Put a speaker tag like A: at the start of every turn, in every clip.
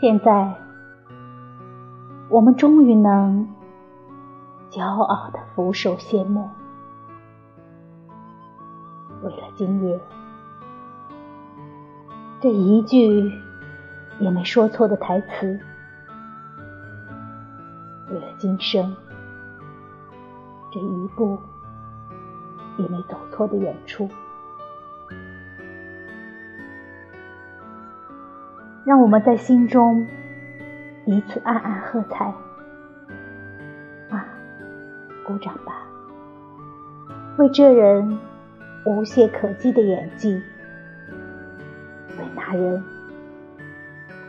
A: 现在，我们终于能骄傲的俯首谢幕。为了今夜这一句也没说错的台词，为了今生这一步也没走错的演出。让我们在心中彼此暗暗喝彩，啊，鼓掌吧！为这人无懈可击的演技，为那人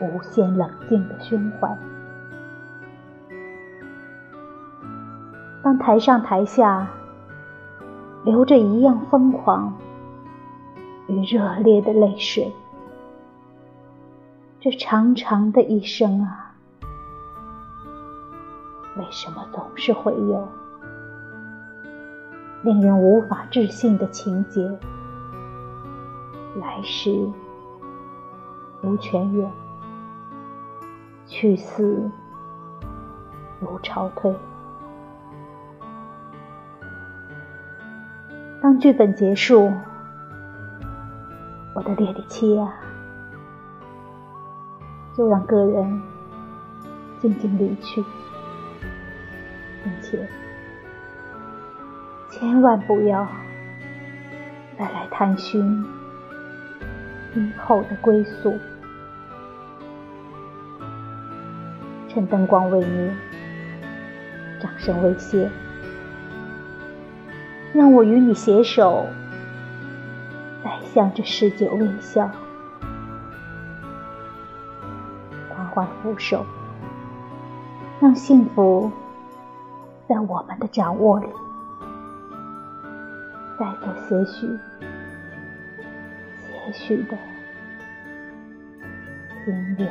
A: 无限冷静的胸怀。当台上台下流着一样疯狂与热烈的泪水。这长长的一生啊，为什么总是会有令人无法置信的情节？来时如泉涌，去死如潮退。当剧本结束，我的烈烈妻啊！就让个人静静离去，并且千万不要再来探寻今后的归宿。趁灯光未灭，掌声未歇，让我与你携手，再向这世界微笑。缓扶手，让幸福在我们的掌握里，再做些许、些许的停留。